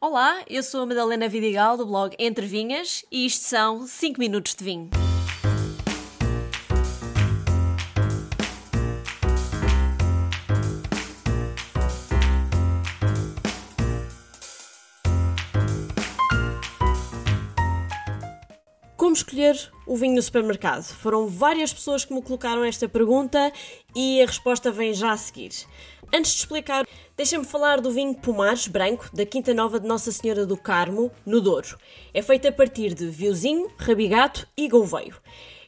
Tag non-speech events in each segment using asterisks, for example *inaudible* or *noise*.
Olá, eu sou a Madalena Vidigal do blog Entre Vinhas e isto são 5 minutos de vinho. Como escolher o vinho no supermercado? Foram várias pessoas que me colocaram esta pergunta e a resposta vem já a seguir. Antes de explicar, deixem-me falar do vinho Pomares Branco da Quinta Nova de Nossa Senhora do Carmo, no Douro. É feito a partir de viozinho, rabigato e gouveio.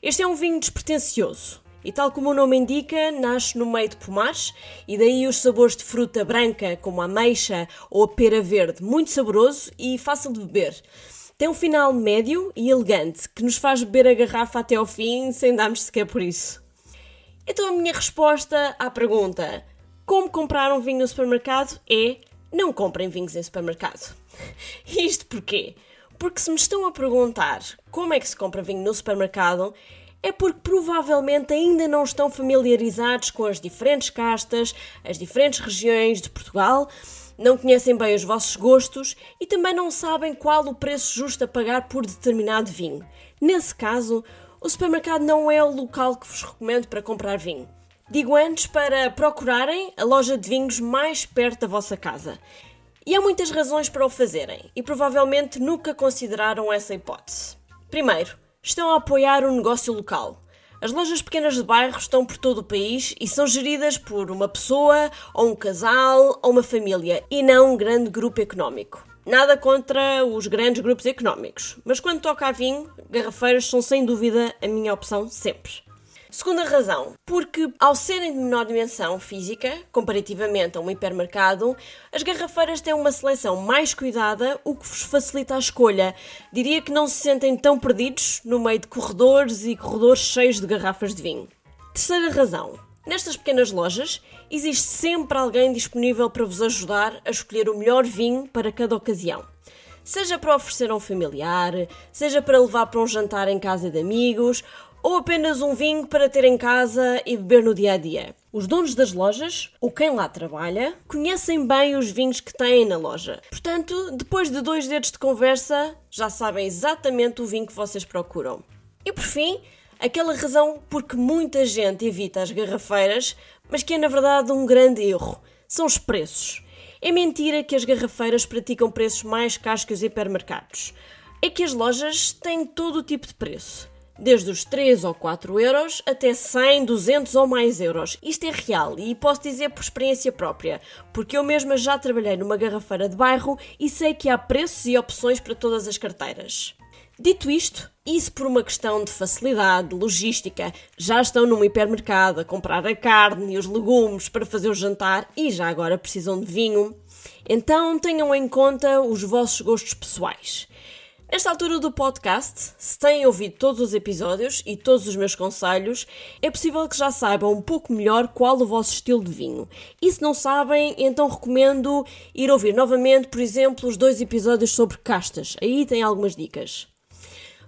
Este é um vinho despretensioso. E tal como o nome indica, nasce no meio de pomares e daí os sabores de fruta branca, como a ameixa ou a pera verde, muito saboroso e fácil de beber. Tem um final médio e elegante que nos faz beber a garrafa até ao fim sem darmos sequer por isso. Então a minha resposta à pergunta como comprar um vinho no supermercado é não comprem vinhos em supermercado. *laughs* Isto porquê? Porque se me estão a perguntar como é que se compra vinho no supermercado, é porque provavelmente ainda não estão familiarizados com as diferentes castas, as diferentes regiões de Portugal não conhecem bem os vossos gostos e também não sabem qual o preço justo a pagar por determinado vinho. Nesse caso, o supermercado não é o local que vos recomendo para comprar vinho. Digo antes para procurarem a loja de vinhos mais perto da vossa casa. E há muitas razões para o fazerem, e provavelmente nunca consideraram essa hipótese. Primeiro, estão a apoiar o negócio local. As lojas pequenas de bairro estão por todo o país e são geridas por uma pessoa, ou um casal, ou uma família, e não um grande grupo económico. Nada contra os grandes grupos económicos, mas quando toca a vinho, garrafeiras são sem dúvida a minha opção sempre. Segunda razão, porque ao serem de menor dimensão física, comparativamente a um hipermercado, as garrafeiras têm uma seleção mais cuidada, o que vos facilita a escolha. Diria que não se sentem tão perdidos no meio de corredores e corredores cheios de garrafas de vinho. Terceira razão, Nestas pequenas lojas, existe sempre alguém disponível para vos ajudar a escolher o melhor vinho para cada ocasião. Seja para oferecer a um familiar, seja para levar para um jantar em casa de amigos ou apenas um vinho para ter em casa e beber no dia a dia. Os donos das lojas, ou quem lá trabalha, conhecem bem os vinhos que têm na loja. Portanto, depois de dois dedos de conversa, já sabem exatamente o vinho que vocês procuram. E por fim, aquela razão porque muita gente evita as garrafeiras, mas que é na verdade um grande erro: são os preços. É mentira que as garrafeiras praticam preços mais caros que os hipermercados. É que as lojas têm todo o tipo de preço desde os 3 ou 4 euros até 100, 200 ou mais euros. Isto é real e posso dizer por experiência própria, porque eu mesma já trabalhei numa garrafeira de bairro e sei que há preços e opções para todas as carteiras. Dito isto, isso por uma questão de facilidade, logística, já estão num hipermercado a comprar a carne e os legumes para fazer o jantar e já agora precisam de vinho. Então tenham em conta os vossos gostos pessoais. Nesta altura do podcast, se têm ouvido todos os episódios e todos os meus conselhos, é possível que já saibam um pouco melhor qual o vosso estilo de vinho. E se não sabem, então recomendo ir ouvir novamente, por exemplo, os dois episódios sobre castas. Aí tem algumas dicas.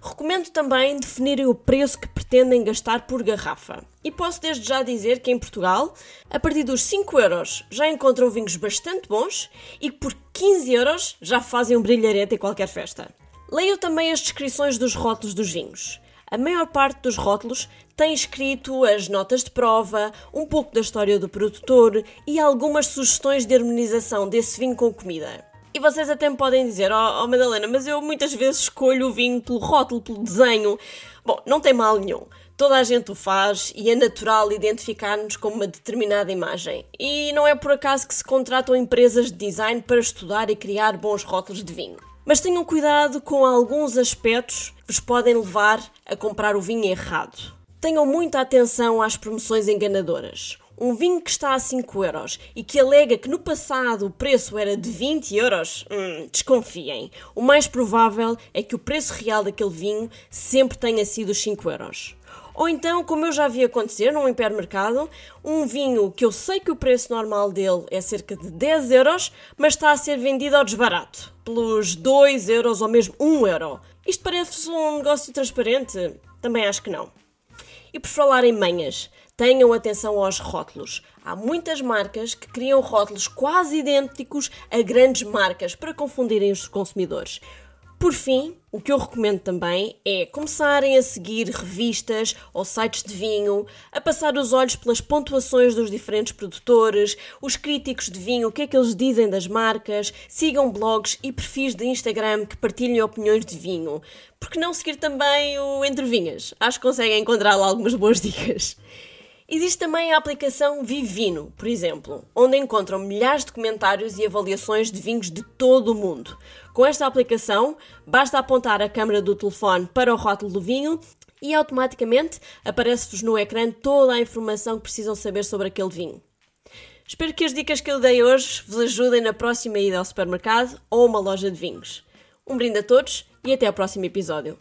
Recomendo também definirem o preço que pretendem gastar por garrafa. E posso desde já dizer que em Portugal, a partir dos 5 euros já encontram vinhos bastante bons e que por 15 euros já fazem um brilharete em qualquer festa. Leiam também as descrições dos rótulos dos vinhos. A maior parte dos rótulos tem escrito as notas de prova, um pouco da história do produtor e algumas sugestões de harmonização desse vinho com comida. E vocês até me podem dizer, oh, oh Madalena, mas eu muitas vezes escolho o vinho pelo rótulo, pelo desenho. Bom, não tem mal nenhum. Toda a gente o faz e é natural identificar-nos com uma determinada imagem. E não é por acaso que se contratam empresas de design para estudar e criar bons rótulos de vinho. Mas tenham cuidado com alguns aspectos que vos podem levar a comprar o vinho errado. Tenham muita atenção às promoções enganadoras. Um vinho que está a 5 euros e que alega que no passado o preço era de 20 euros, hum, desconfiem. O mais provável é que o preço real daquele vinho sempre tenha sido os 5 euros. Ou então, como eu já vi acontecer num hipermercado, um vinho que eu sei que o preço normal dele é cerca de 10 euros, mas está a ser vendido ao desbarato, pelos 2 euros ou mesmo 1 euro. Isto parece um negócio transparente? Também acho que não. E por falar em manhas, Tenham atenção aos rótulos. Há muitas marcas que criam rótulos quase idênticos a grandes marcas para confundirem os consumidores. Por fim, o que eu recomendo também é começarem a seguir revistas ou sites de vinho, a passar os olhos pelas pontuações dos diferentes produtores, os críticos de vinho, o que é que eles dizem das marcas, sigam blogs e perfis de Instagram que partilhem opiniões de vinho. Por que não seguir também o Entre Vinhas? Acho que conseguem encontrar lá algumas boas dicas. Existe também a aplicação Vivino, por exemplo, onde encontram milhares de comentários e avaliações de vinhos de todo o mundo. Com esta aplicação, basta apontar a câmera do telefone para o rótulo do vinho e automaticamente aparece-vos no ecrã toda a informação que precisam saber sobre aquele vinho. Espero que as dicas que eu dei hoje vos ajudem na próxima ida ao supermercado ou uma loja de vinhos. Um brinde a todos e até ao próximo episódio.